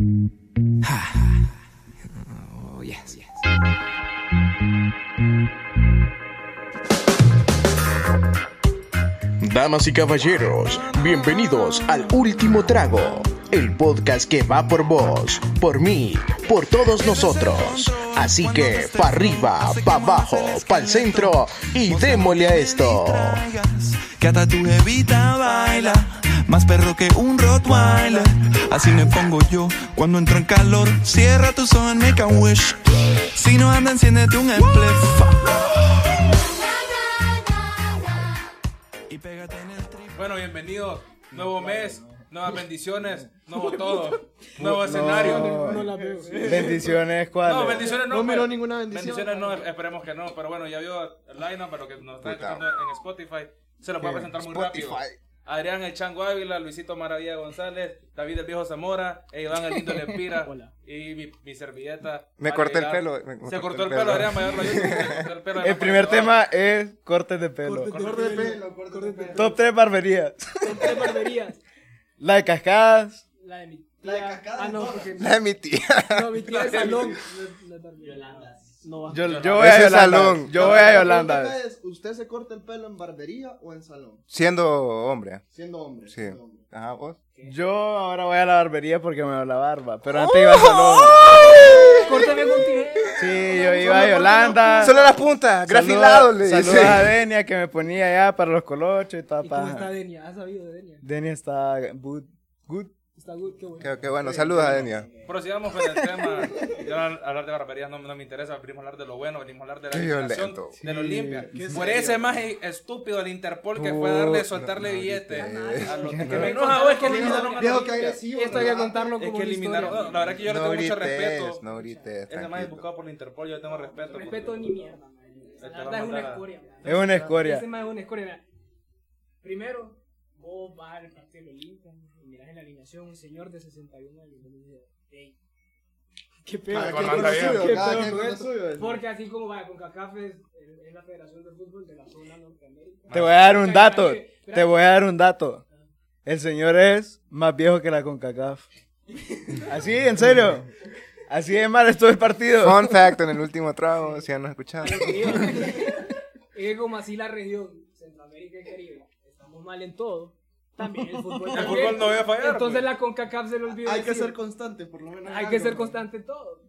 Oh, yes, yes. Damas y caballeros, bienvenidos al Último Trago, el podcast que va por vos, por mí, por todos nosotros. Así que, pa' arriba, pa' abajo, pa' el centro y démosle a esto. Que hasta tu baila, más perro que un Rottweiler. Así me pongo yo cuando entro en calor. Cierra tus ojos and make a wish. Si no anda, enciéndete un spliff. Y pégate en el trip. Bueno, bienvenidos. Nuevo mes, nuevas bendiciones, nuevo todo, nuevo escenario. No la veo. Bendiciones, ¿cuál? No, bendiciones no. No miró pero- ninguna bendición. Bendiciones no, esperemos que no. Pero bueno, ya vio el line pero que nos está escuchando en Spotify. Se lo voy a presentar muy rápido. Adrián El Chango Ávila, Luisito Maravilla González, David el Viejo Zamora, e Iván el Lindo Lempira y mi, mi servilleta. Me corté el pelo, me- me Se cortó el el pelo. Adrián Mayor el pelo, El primer tema es cortes de pelo. Corte de pelo, corte de pelo. Top 3 barberías. Tres barberías. La de cascadas. La de mi tía. Ah, no, porque. La de mi tía. No, mi tía es salón. No va. Yo, yo voy a Yolanda. salón. Yo voy a Yolanda. La es, ¿Usted se corta el pelo en barbería o en salón? Siendo hombre. Siendo hombre. Sí. siendo hombre. Ajá, vos. Yo ahora voy a la barbería porque me veo la barba. Pero antes iba a salón. Córtame con. Sí, yo iba a Yolanda. Solo las puntas, grafilado le Saludos dice. a Denia que me ponía allá para los colochos y toda ¿Y cómo está paja. Denia? ¿Has sabido de Denia? Denia está good. good. Está good, qué bueno. Qué, qué bueno, saludos a Denia. Prosigamos con el tema. Yo hablar de barberías no, no me interesa. Venimos a hablar de lo bueno, venimos a hablar de la legislación violento. de lo limpia. Por ese más estúpido el Interpol que fue a darle, soltarle billetes. a los que me enoja hoy es que eliminaron a la que agresivo. Esto hay que ¿verdad? contarlo Es como que una eliminaron. no, la verdad que yo le No tengo mucho respeto. no grites, Ese más es buscado por el Interpol, yo le tengo respeto. Respeto ni mierda, man. te La verdad es una escoria. Es una escoria. Ese más es una escoria. Primero, vos vas al partido lo limpian y miras en la alineación un señor de 61 años. y dices, "Ey, ¿Qué pedo? Cada ¿Qué lo suyo. Porque así como vaya con CACAF es, es la Federación de Fútbol de la zona Norteamérica. Te voy a dar un dato. Te voy a dar un dato. El señor es más viejo que la CONCACAF. Así, en serio. Así de mal estuvo el partido. Fun fact en el último trago, si ya nos escucharon. Es como así la región Centroamérica y Caribe estamos mal en todo. También el fútbol. El también. fútbol no debe fallar. Entonces pues. la CONCACAF se le olvidó. Hay que ser constante, por lo menos. en Hay que ser ¿no? constante en todo.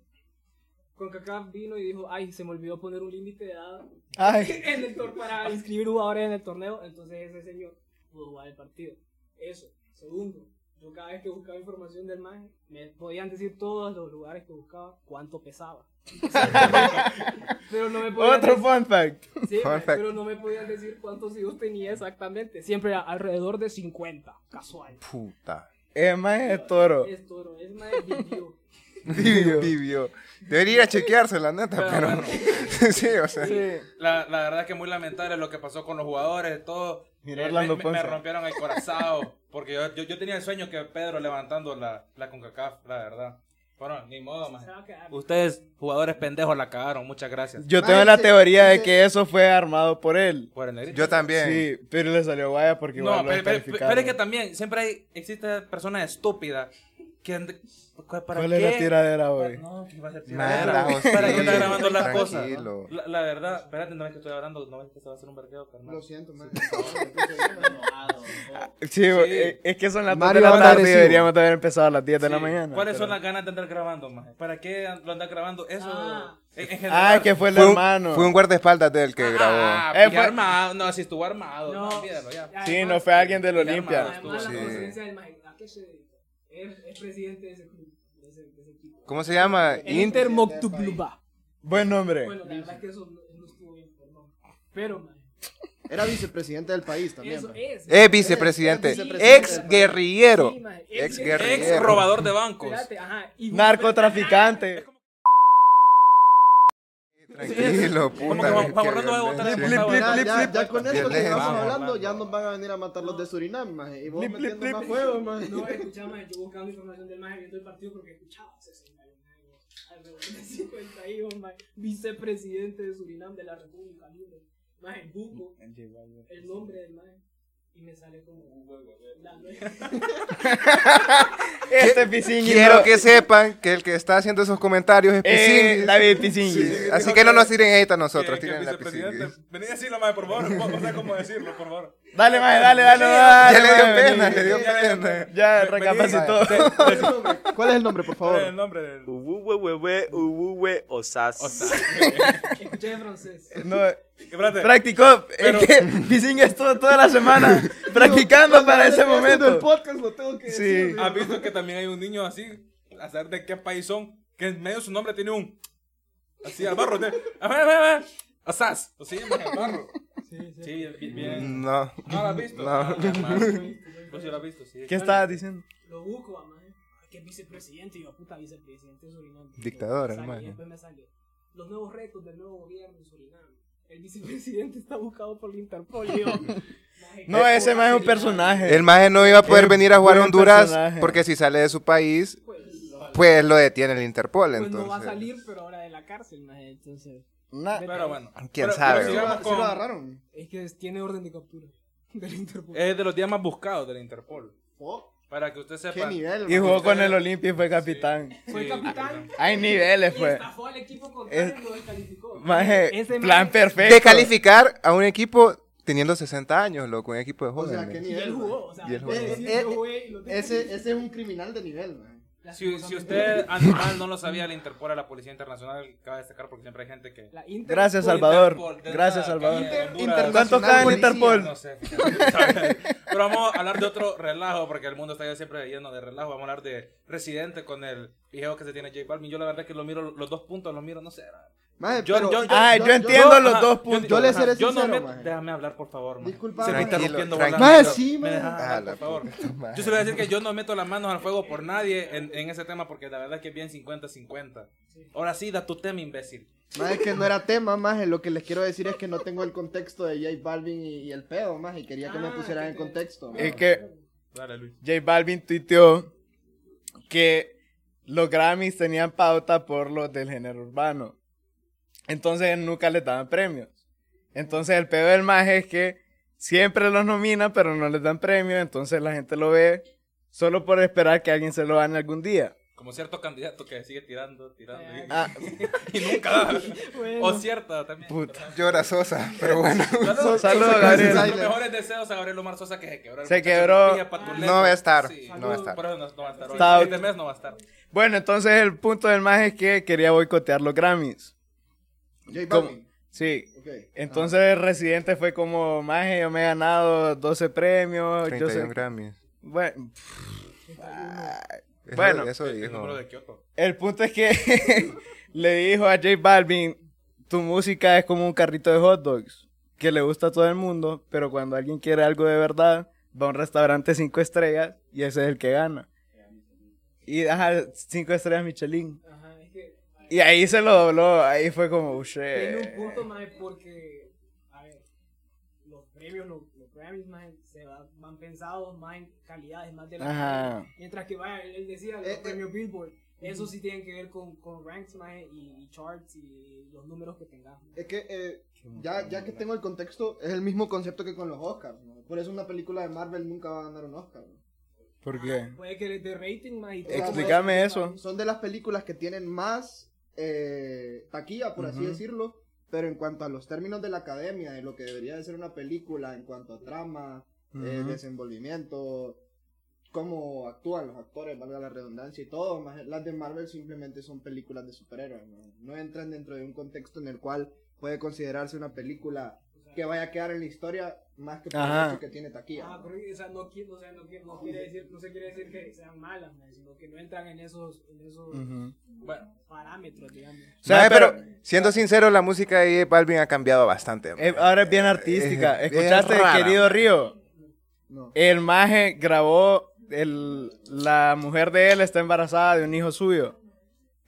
CONCACAF vino y dijo, ay, se me olvidó poner un límite de edad Ay, en el tor para inscribir jugadores en el torneo. Entonces ese señor pudo jugar el partido. Eso. Segundo, yo cada vez que buscaba información del MAE, me podían decir todos los lugares que buscaba cuánto pesaba. pero no me otro decir- fun fact. Sí, Fun mae, fact. pero no me podían decir cuántos hijos tenía exactamente. Siempre alrededor de 50, casual. Puta. Es más es toro. Es toro, es más vivió. Tibio. Tibio. Debería ir a chequearse, la neta, Pero pero. bueno. sí, o sea. La, la verdad es que muy lamentable lo que pasó con los jugadores, todo. Mira Eh, Orlando me, me- rompieron el corazón. Porque yo, yo, yo tenía el sueño que Pedro levantando la, la CONCACAF, la verdad. Bueno, ni modo, quedar. Ustedes, jugadores pendejos, la cagaron. Muchas gracias. Yo tengo la teoría de que eso fue armado por él. Por el negrito. Yo también. Sí, pero le salió guaya porque No, igual lo pero, pero- pero descalificaron. es que también siempre hay, existe personas estúpidas que and- ¿Para ¿Cuál qué? es la tiradera hoy? No, que va a ser tiradera. ¿Para qué está grabando las cosas? tranquilo. La, la verdad, espérate, no es que estoy hablando, no es que se va a hacer un vergueo, carnal. Lo siento, man. Sí, eh, es que son las 2 de Mario la tarde y deberíamos de haber empezado a las 10 de la Sí. mañana. ¿Cuáles pero- son las ganas de andar grabando, maje? ¿Para qué lo andar grabando? Eso. Ah. en, en general. Ah, es que fue el Fue un, hermano. fue un guardaespaldas del que grabó. Ah, Eh, fue- armado. No, si estuvo armado. No, No. ya. Sí, no fue alguien del Olimpia. armado. Además, la Sí. procedencia del Mae, ¿a qué se? Es, es presidente de ese club, de ese, de ese equipo. ¿Cómo se llama? Inter Moctubluba. Buen nombre. Bueno, la verdad es que eso no, no estuvo bien, perdón. Pero, Mae, Era vicepresidente del país también. eso man. es. Es vicepresidente. Es vicepresidente. Ex guerrillero. Sí, Ex guerrillero. Ex robador de bancos. Espérate, ajá. y- Narcotraficante. Tranquilo, puta. Como que va contra. Ya, con esto que estamos hablando, ya nos van a venir a matar los de Surinam, maje. Y vos Blip, metiendo blip, más fuego, maje. No, escuchaba, mae, yo buscando información del Mae viendo el partido porque escuchaba 61 años, alrededor de 50 hijos, mae, vicepresidente de Surinam de la República Libre. Mae, Buco, el nombre del Mae. Y me sale como. La- Este Pisinguis. Quiero no- que sepan que el que está haciendo esos comentarios es Eh, Pisinguis. David Pisinguis. Sí, Así que no nos tiren hate a nosotros, Que- que tiren a decirlo, mae, por favor. No sé cómo decirlo, por favor. Dale, maje, dale, dale. dale, Ya le dio maje, pena, vení. le dio pena. Ya, recapacitó. ¿Cuál es el nombre, por ¿Cuál es el favor? nombre del.? Ubuwe, ubuwe, osas. Escuché en francés. No, Espérate. practicó. Pero- Es que Pisinguis estuvo toda la semana practicando para ese momento. podcast lo tengo que Sí. decir. ¿Has visto que también hay un niño así? A saber de qué país son. Que en medio de su nombre tiene un. Así al barro. A ver, a ver, a ver. Asas. O sí, más al barro. Sí, sí. Sí, bien. bien. No. ¿No lo has visto? No. Ah. Vos sí lo has visto, sí. ¿Qué estabas diciendo? Lo busco, a maje. Que es vicepresidente, y yo, puta, vicepresidente de Surinam. Dictador, hermano. Y después me sale. Los nuevos retos del nuevo gobierno en Surinam. El vicepresidente está buscado por la Interpol. yo, No, ese más es un personaje. El maje no iba a poder venir a jugar a Honduras personaje. porque si sale de su país, Pues, pues lo detiene el Interpol. pues Entonces, no va a salir, pero ahora de la cárcel, maje. Entonces, Na- Pero bueno. ¿Quién Pero- sabe, pero ¿Sí sigamos lo, con- sí lo agarraron? es que tiene orden de captura del Interpol. Es de los días más buscados del Interpol. Oh, Para que usted sepa. ¿Qué nivel? Y jugó con el Olimpia y fue capitán. Fue Sí. capitán. Hay niveles, Y pues. estafó al equipo contrario Es- y lo descalificó. Maje, Ese plan perfecto. de calificar a un equipo teniendo 60 años, loco, un equipo de O sea, jóvenes. ¿qué Y él nivel? jugó, man? o sea, Y él puede jugó. decir, yo jugué y lo tengo. Ese, ese es un criminal de nivel, man. Si, si usted, animal, no lo sabía, la Interpol a la Policía Internacional, cabe destacar porque siempre hay gente que. La Inter- Gracias, Salvador. Interpol, Gracias, Salvador. Internacional ¿Cuánto cae en. Interpol? No sé. Pero vamos a hablar de otro relajo, porque el mundo está ya siempre lleno de relajo. Vamos a hablar de Residente con el video que se tiene J Balvin. Yo la verdad que lo miro, los dos puntos los miro, no sé. Maje, Yo- pero yo- Ah, yo entiendo los ajá, dos puntos. Yo le seré yo no sincero, me- maje. Déjame hablar, por favor. maje. Disculpa, Se me está Tranquilo, rompiendo. Maje, sí, maje. Ah, por favor. puta. Yo se lo voy a decir que yo no meto las manos al fuego por nadie en, en ese tema porque la verdad es que es bien 50-50. Ahora sí, da tu tema, imbécil. Más es que no era tema, más lo que les quiero decir es que no tengo el contexto de J Balvin y, y el pedo, más y quería que me Ah, pusieran en te- contexto. Es maje. que Dale, Luis. J Balvin tuiteó que los Grammys tenían pauta por los del género urbano. Entonces nunca les daban premios. Entonces el pedo del maje es que siempre los nominan, pero no les dan premios. Entonces la gente lo ve solo por esperar que alguien se lo gane algún día. Como cierto candidato que sigue tirando, tirando. y- Ah, Y, nunca da. Bueno. O cierta también. puta. Llora Sosa, pero bueno. Saludos. Saludos, Gabriel. Los mejores deseos a Gabriel Omar Sosa que se quebró. el Se quebró. No va a estar, Sí. no va a estar. Por eso no, no va a estar. hoy. Este mes no va a estar. Bueno, entonces el punto del maje es que quería boicotear los Grammys. J. Balvin. Sí. Entonces el Residente fue como, maje, yo me he ganado 12 premios. Yo 31 sé. Grammys. Bueno, Eso- Bueno. eso El dijo. número de Kioto. el punto es que le dijo a J Balvin, tu música es como un carrito de hot dogs, que le gusta a todo el mundo, pero cuando alguien quiere algo de verdad, va a un restaurante cinco estrellas y ese es el que gana. Y ajá, cinco estrellas Michelin. Ajá, Y ahí se lo dobló, ahí fue como, oh, shit. tiene un punto más porque, a ver, los premios, los, los Grammys más se va- van pensados más en calidades, más de la Ajá. Mientras que vaya, él, decía los Eh, eh. premios Billboard, eso sí tienen que ver con, con ranks más y, y charts y los números que tengas. Es que eh, ya, ya que tengo el contexto, es el mismo concepto que con los Oscars. ¿no? Por eso una película de Marvel nunca va a ganar un Oscar. ¿no? ¿Por qué? Puede que de rating más y todo. Explícame eso. Son de las películas que tienen más eh, taquilla, por así decirlo. Pero en cuanto a los términos de la academia, de lo que debería de ser una película, en cuanto a trama, eh, desenvolvimiento, cómo actúan los actores, valga la redundancia y todo, más las de Marvel simplemente son películas de superhéroes, ¿no? No entran dentro de un contexto en el cual puede considerarse una película que vaya a quedar en la historia más que por el hecho que tiene taquilla. Ah, ¿no? correcto, o sea, no, o sea, no, no quiere decir, no se quiere decir que sean malas, sino que no entran en esos, en esos Ujú. Bueno, parámetros, digamos. O sea, pero, pero, siendo sincero, la música de J Balvin ha cambiado bastante. eh, ahora es bien artística. Es bien ¿Escuchaste, querido Río? No. El maje grabó, el, la mujer de él está embarazada de un hijo suyo.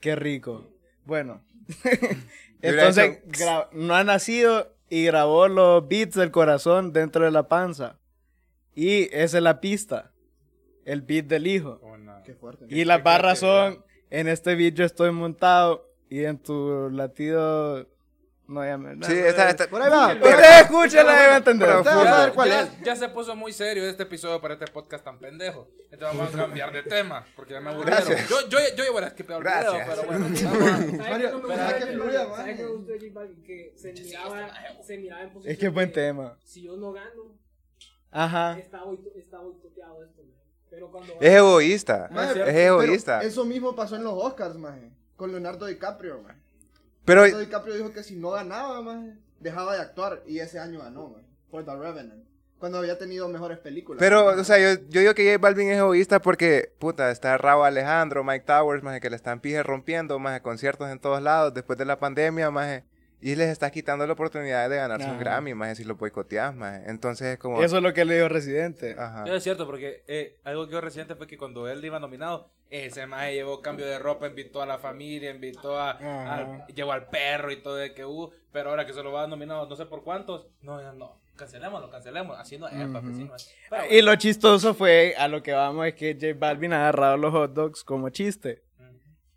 Qué rico. Bueno. Entonces, no ha nacido y grabó los beats del corazón dentro de la panza. Y esa es la pista. El beat del hijo. una- Qué fuerte. Y las barras son, en este beat yo estoy montado y en tu latido No, ya me... Sí, esta, esta- Por ahí va. Ustedes escúchenla y van a entender. Ya, es. ya se puso muy serio este episodio para este podcast tan pendejo. Entonces vamos a cambiar de tema, porque ya me aburrieron. Gracias. Yo, yo, yo llevo a skippear el video, Gracias. pero bueno. vamos a- ¿Sabes Mario, qué no me que. Que se miraba, se miraba en posición Es que es buen tema. Si yo no gano, Ajá. está, boicot- está boicoteado esto. man. Pero cuando es egoísta. Maje, Es egoísta. Eso mismo pasó en los Oscars, maje. Con Leonardo DiCaprio, maje. Pero Leonardo DiCaprio dijo que si no ganaba, maje, dejaba de actuar. Y ese año ganó, maje. Por The Revenant. Cuando había tenido mejores películas. Pero, o sea, yo, yo digo que J Balvin es egoísta porque, puta, está Raúl Alejandro, Mike Towers, más que le están pije rompiendo, más conciertos en todos lados después de la pandemia, más y les está quitando la oportunidad de ganarse un Ajá. Grammy, más si lo boicoteas, más Entonces es como... Eso es lo que le dijo Residente. Ajá. Es cierto, porque eh, algo que yo reciente fue que cuando él iba nominado, ese maje llevó cambio de ropa, invitó a la familia, invitó a, al- llevó al perro y todo de que hubo, pero ahora que se lo va nominado no sé por cuántos, no, no, cancelémoslo, cancelemos, así no es, papi, así no es. Pero Y lo chistoso fue, a lo que vamos, es que J Balvin ha agarrado los hot dogs como chiste.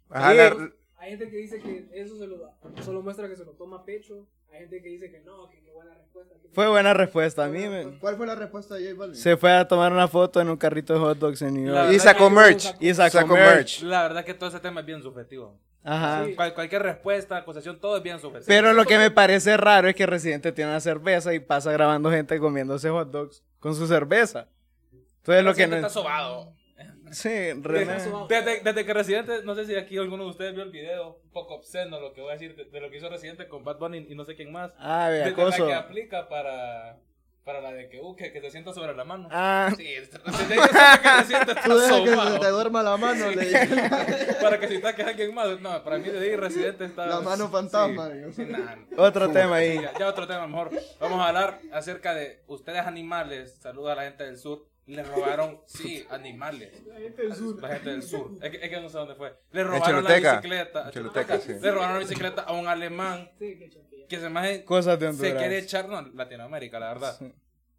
Ajá, Sí. la- Hay gente que dice que eso se lo da, solo muestra que se lo toma a pecho. Hay gente que dice que no, que qué buena respuesta. que- Fue buena respuesta a mí, man. ¿Cuál fue la respuesta de J Balvin? Se fue a tomar una foto en un carrito de hot dogs en New York. y sacó merch. Y sacó merch. La verdad que todo ese tema es bien subjetivo. Ajá. Cual- cualquier respuesta, acusación, todo es bien subjetivo. Pero lo que me parece raro es que Residente tiene una cerveza y pasa grabando gente comiéndose hot dogs con su cerveza. Entonces lo que Residente no... está sobado. Sí. Desde, desde que Residente, no sé si aquí alguno de ustedes vio el video, un poco obsceno lo que voy a decir de, de lo que hizo Residente con Bad Bunny y no sé quién más. Ah, acoso. la que aplica para, para la de que, uh, que, que se sienta sobre la mano. Ah, Sí, desde desde ahí yo sé que Residente Tú que se te duerma la mano, le dije. Para que si está que alguien más. No, para mí de ahí Residente está... La mano fantasma, Sí, digo. sí, nah. otro tema ahí. Ya, ya otro tema mejor. Vamos a hablar acerca de ustedes animales. Saluda a la gente del sur. Le robaron, sí, animales. La gente del sur. La gente del sur. Es que, es que no sé dónde fue. Le robaron la bicicleta. En Choluteca, sí. Le robaron la bicicleta a un alemán Sí, que se me Cosas de se Honduras. quiere echar, no, Latinoamérica, la verdad.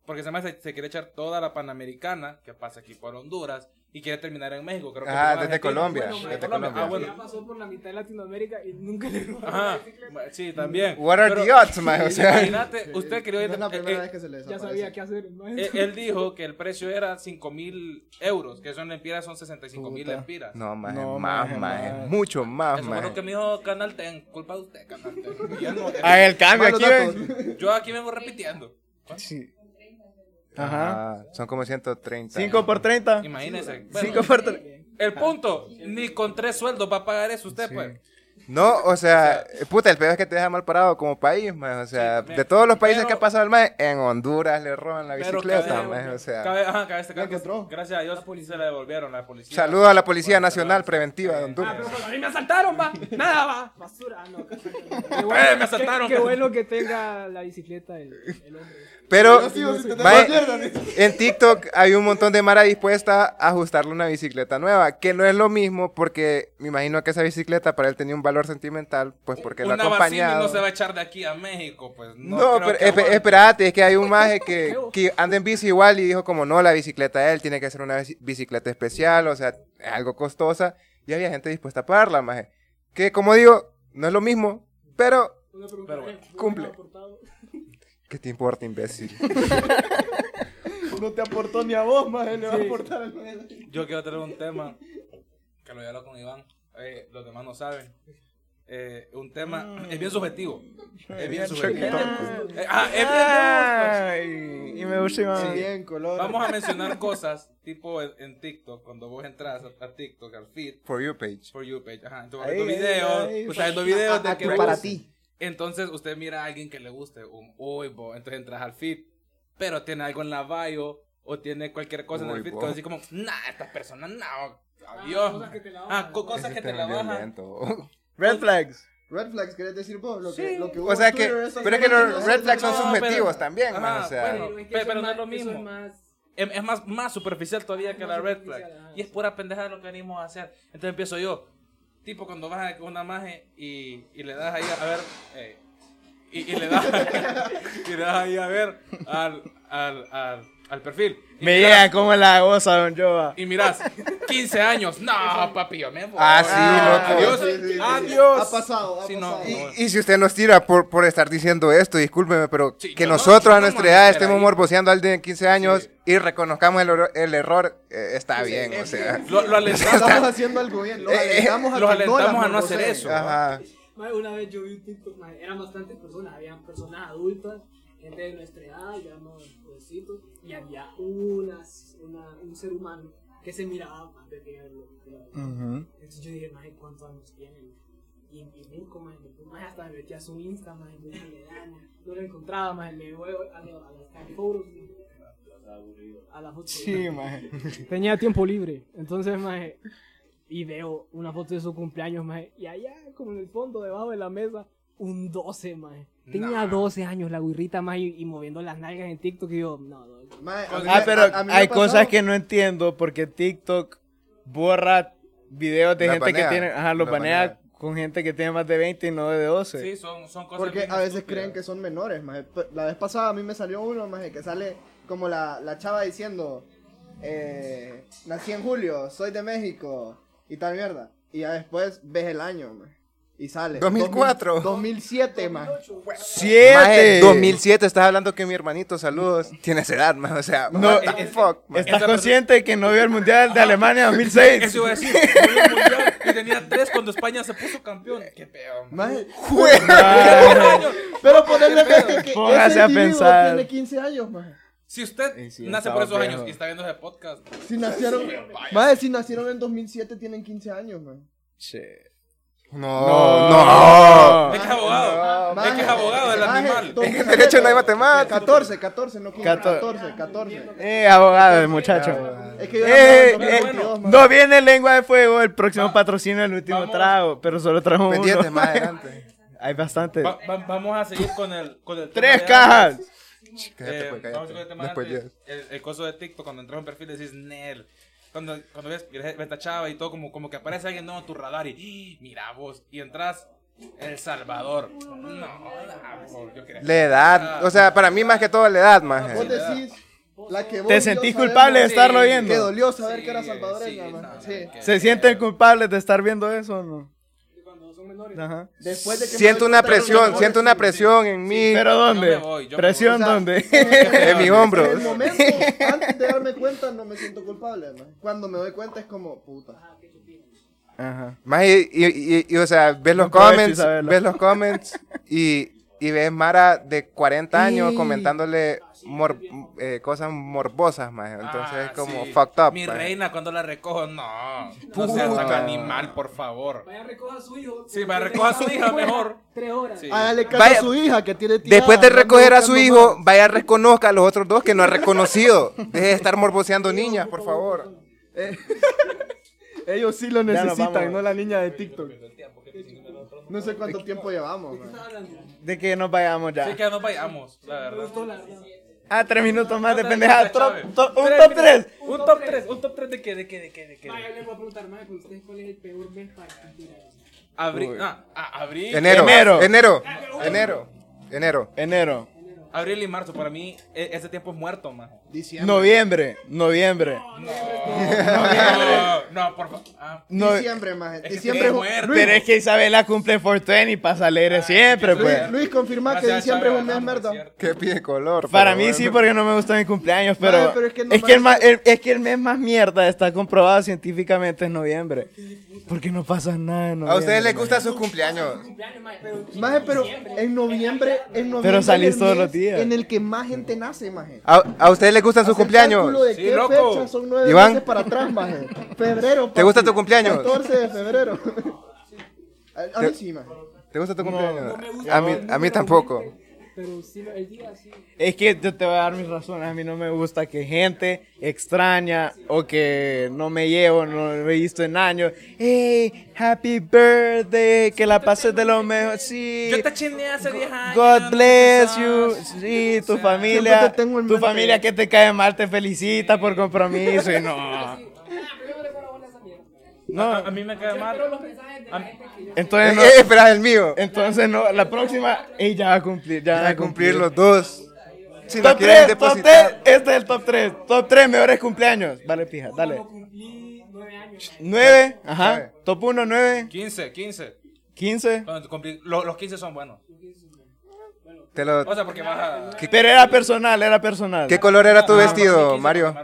Porque se me se, se quiere echar toda la Panamericana que pasa aquí por Honduras y quiere terminar en México. Creo que Ah, desde Argentina. Colombia, Bueno, desde Colombia. Colombia. Ah, bueno. Ya pasó por la mitad de Latinoamérica y nunca le robaron Ajá, la sí, también. What are Pero- the odds, man? O sea, Imagínate, usted querido No es la primera eh, vez que se le Ya sabía qué hacer. ¿no? Eh, él dijo que el precio era 5 mil euros, que eso en lempiras son 65 mil lempiras. no, más, No, más, más, más. mucho más, Eso fue lo que me dijo Canal Ten, culpa de usted, Canal Ten. No- Ah, el cambio aquí, yo aquí vengo repitiendo. Sí. Ajá. Ah, son como 130. 5 por 30. Imagínese. Bueno, 5 por 30. el punto, ni con tres sueldos va a pagar eso usted, pues. No, o sea, puta, el peor es que te deja mal parado como país, man. O sea, también. de todos los países Pero- que ha pasado el man, en Honduras le roban la bicicleta, cabe- man. O sea, Cabe, ajá, cabe que encontró. gracias a Dios se la devolvieron la policía. saludo a la Policía Nacional Preventiva de Ah, Honduras. pero cuando a mí me asaltaron, va. Nada, va. Basura. Ah, no. Qué Eh, me asaltaron. Qué, qué bueno que tenga la bicicleta el, el hombre. Pero sin tener mae, la en TikTok hay un montón de Mara dispuesta a ajustarle una bicicleta nueva, que no es lo mismo porque me imagino que esa bicicleta para él tenía un valor sentimental, pues porque Una Bassini acompañado. no se va a echar de aquí a México, pues. No, No, pero aguante. espérate, es que hay un maje que, que anda en bici igual y dijo como no, la bicicleta de él tiene que ser una bici- bicicleta especial, o sea, algo costosa, y había gente dispuesta a pagarla, maje. Que como digo, no es lo mismo, pero. Pero bueno. ¿No cumple. ¿Qué te importa, imbécil? No te aportó ni a vos, más le va a aportar al Noel. Yo quiero traer un tema que lo hablo con Iván. eh, los demás no saben. Eh, un tema es bien subjetivo. Es bien subjetivo. Eh, ah, es bien de Ay, y me gusta Iván. Sí, bien, color. Vamos a mencionar cosas tipo en, en TikTok. Cuando vos entras a, a TikTok, al feed, For you page. for you page. Ajá, entonces Ahí, videos, ahí, o sea, viendo videos de A- a- que para ti. Entonces usted mira a alguien que le guste, un uy, bo, entonces entras al feed, pero tiene algo en la bio o tiene cualquier cosa en Uy, el feed que decís como, nah, esta persona, no, adiós. cosas que te la ah, bajan, ¿no? cosas que te la bajan. Red flags. Red flags, ¿querés decir vos? Lo Sí. que, lo que hubo O sea en que, pero es que los ¿no? red flags son No, subjetivos pero- también, man, Ajá, o sea. bueno. Pero es que no es lo mismo. es más- Es, más, más superficial todavía que la red flag. Y es sí. pura pendejada lo que venimos a hacer. Entonces empiezo yo. Tipo cuando vas a una maje y, y le das ahí a, ver. eh, y, y le das y le das ahí a ver al, al, al al perfil. Y Me mirás- llega como la goza, don Joa. Y mirás, 15 años. No, papi, yo me voy. Ah, sí, loco. Adiós. Sí, sí, sí. Adiós. Ha pasado, ha Sí, no, pasado. no. Y, y si usted nos tira por, por estar diciendo esto, discúlpeme, pero Sí, que no- nosotros yo a no nuestra edad estemos ahí. morboseando a alguien de 15 años y reconozcamos el, el error, eh, está bien, o sea. Lo, lo alentamos, Estamos haciendo algo bien. Los Eh, eh, alentamos a no alentamos a no hacer eso. Ajá. Una vez yo vi un TikTok, eran bastantes personas, habían personas adultas, gente de nuestra edad, digamos, jovencitos, y había unas, una, un ser humano que se miraba más de lo Entonces yo dije, mae, ¿cuántos años tienen? Y, y busco, mae, después, mae, hasta me metí a su Insta, mae, no le dan, no lo encontraba, mae, me voy a, a las tag photos, a la foto. Sí, maje. Tenía tiempo libre, entonces, mae, y veo una foto de su cumpleaños, mae, y allá, como en el fondo, debajo de la mesa, un 12, mae. Tenía 12 años la guirrita, mae, y, y moviendo las nalgas en TikTok, y yo, no, no. Mí Ah, pero a- a hay cosas que no entiendo porque TikTok borra videos de gente que tiene, ajá, los banea banea. con gente que tiene más de 20 y no de 12. Sí, son, son cosas Porque a veces estúpidas. creen que son menores, maje. La vez pasada a mí me salió uno, maje, que sale como la, la chava diciendo, eh, nací en julio, soy de México y tal mierda. Y ya después ves el año, maje. Y sale. 2004. 2000 2007, maje. ¡Siete! Maje, 2007, estás hablando que mi hermanito, saludos, tiene esa edad, más, o sea, No, what the es- fuck. ¿Estás consciente de que no vio el Mundial de Alemania 2006? Eso iba a decir. fue el mundial y tenía tres cuando España se puso campeón. Qué peor. Maje. Pero ponerle que, que Póngase a pensar. tiene 15 años, maje. Si usted nace por esos años y está viendo ese podcast, Si nacieron, maje, si nacieron en 2007 tienen 15 años, maje. No, no. es que es abogado. es que es abogado del animal. dos- En derecho no hay matemáticas. 14, 14, no 15, Cator- 14, 14. Eh, abogado, el muchacho. Es que yo Eh, eh, 2022, maje. no viene lengua de fuego, el próximo patrocinio el último vamos. trago, pero solo trajo Pendiente uno. más adelante. Hay bastante. Va- va- vamos a seguir con el, con el Tres cajas. Cállate, Eh, pues, vamos a seguir con el tema de cállate. antes. El, el coso de TikTok, cuando entras en perfil decís Nel. Cuando, cuando ves, ves esta chava y todo, como, como que aparece alguien nuevo en tu radar y ¡ah! mira vos, y entras El Salvador. No, no, yo La edad, o sea, para mí más que todo la edad, más. Vos decís, la que vos ¿Te sentís culpable de estarlo Sí, viendo? Que dolió saber Sí, que era sí, salvadoreña, no, man. no, Sí. que- ¿Se sienten culpables de estar viendo eso o no? Son menores. Ajá. Después de que me Siento una presión, siento una sí. presión en mí, ¿Pero dónde? me voy, yo me ¿Presión. O sea, dónde? en mis En hombros. el momento, antes de darme cuenta, no me siento culpable. Cuando me doy cuenta es como, puta. Ajá. Más y, y, y- y, o sea, ves los comments, ves los comments y, y ves Mara de 40 años Y- comentándole mor- eh, cosas morbosas, más. Entonces Ah, es como sí. fucked up. Mi maje. reina, cuando la recojo, no. No seas tan animal, por favor. Vaya, recoja a su hijo. Sí, vaya, recoja a su hija mejor. Tres horas. Sí. Hágale caso Vaya- a su hija que tiene tirada, Después de recoger a su hijo, vaya reconozca a los otros dos que no ha reconocido. Deje de estar morboseando niñas, por favor. Ellos sí lo necesitan, no la niña de TikTok. No sé cuánto tiempo llevamos, man. De que nos vayamos ya. Sí, que nos vayamos, la verdad. Ah, tres minutos más de Chávez. top- Un Tres top minutos. 3. Un top 3. Un top 3 de qué, de qué, de qué, de qué. Vaya, yo le voy a preguntar más con ustedes cuál es el peor mes para. Abril. Ah, ah, abril. Enero, Enero. enero, enero, enero. Enero. Abril y marzo, para mí, e- ese tiempo es muerto, man. Diciembre. Noviembre. Noviembre. No, por favor. Ah, No- Diciembre, man. que Diciembre. Pero es que Isabela cumple 420 y pasa alegre siempre, Luis, pues. Luis, confirma que diciembre es un mes es merda. Qué pie color. Para mí bueno. sí, porque no me gusta mi cumpleaños, pero, Vale, pero es que no es, que el más- es que el mes más mierda está comprobado científicamente es noviembre. Porque no pasa nada en noviembre. A ustedes les gustan sus cumpleaños. Maje, pero en noviembre, en noviembre Pero salís es el todos los días. En el que más gente nace, maje. ¿A, a ustedes les gustan sus cumpleaños? de Sí, qué loco. fecha son nueve Iván. meses para atrás, maje. Febrero. ¿Te gusta papi. tu cumpleaños? 14 de febrero. A, a mí sí, maje. ¿Te gusta tu cumpleaños? me gusta. A mí, a mí tampoco. Pero sí, el día sí. Es que yo te voy a dar mis razones. A mí no me gusta que gente extraña o que no me llevo, no lo he visto en años. Hey, happy birthday, que la pases de lo mejor. Sí. Yo te chineé hace 10 años. God bless ¿no? you. Sí, tu familia. Tu familia que te cae mal te felicita por compromiso y no. No No. A, a mí me cae mal. Entonces no. Eh, espera el mío. Entonces no, la próxima ella va a cumplir, ya va a cumplir los dos. Si top quieren 3, top depositar. 3. Este es el top 3. Top 3 mejores cumpleaños. Vale, pija, dale. Cumplí nueve años. 9, ajá. Top 1, 9, 15, 15. 15. Cuando cumplí- lo- los 15 son buenos. Te lo- O sea, porque vas a... Pero era personal, era personal. ¿Qué color era tu Ah, vestido, 15 Mario?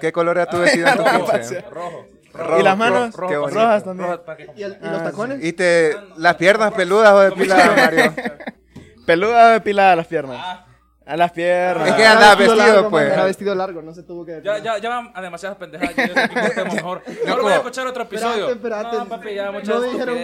¿Qué color era tu vestido en tu Rojo, 15? rojo. Rojo, ¿Y las manos? rojo, qué bonito. Rojas también. Rojo, para que- ¿Y, el- y los tacones? Y te, las piernas peludas o depiladas, Mario. Peluda o depilada las piernas. Ah. A las piernas. Es que andaba vestido, largo, pues. Era vestido largo, no se tuvo que... Ya, ya, ya van a demasiadas pendejadas. Yo que mejor. Mejor voy a escuchar otro episodio. No, papi, ya muchas no, dijeron,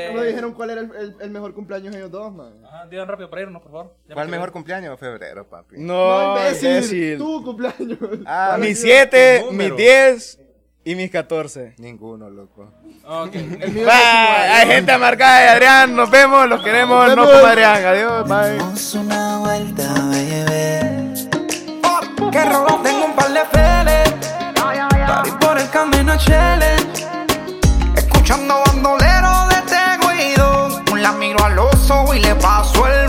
no cuál era el, el- el mejor cumpleaños ellos dos, man. Ajá, digan rápido para irnos, por favor. Ya ¿Cuál me mejor cumpleaños? Febrero, papi. No, no, imbécil. imbécil. Tu cumpleaños. Ah, Mis 7, tu mis número. 10 y mis 14. Ninguno, loco. Ok. El mío Bye. Hay gente amargada de Adrián. Nos vemos, los queremos. No como Adrián. Adiós, bye. Damos una vuelta, baby. Que robo tengo un par de feles. Party por el camino challenge. Escuchando bandolero de este guido. La miro al oso y le paso el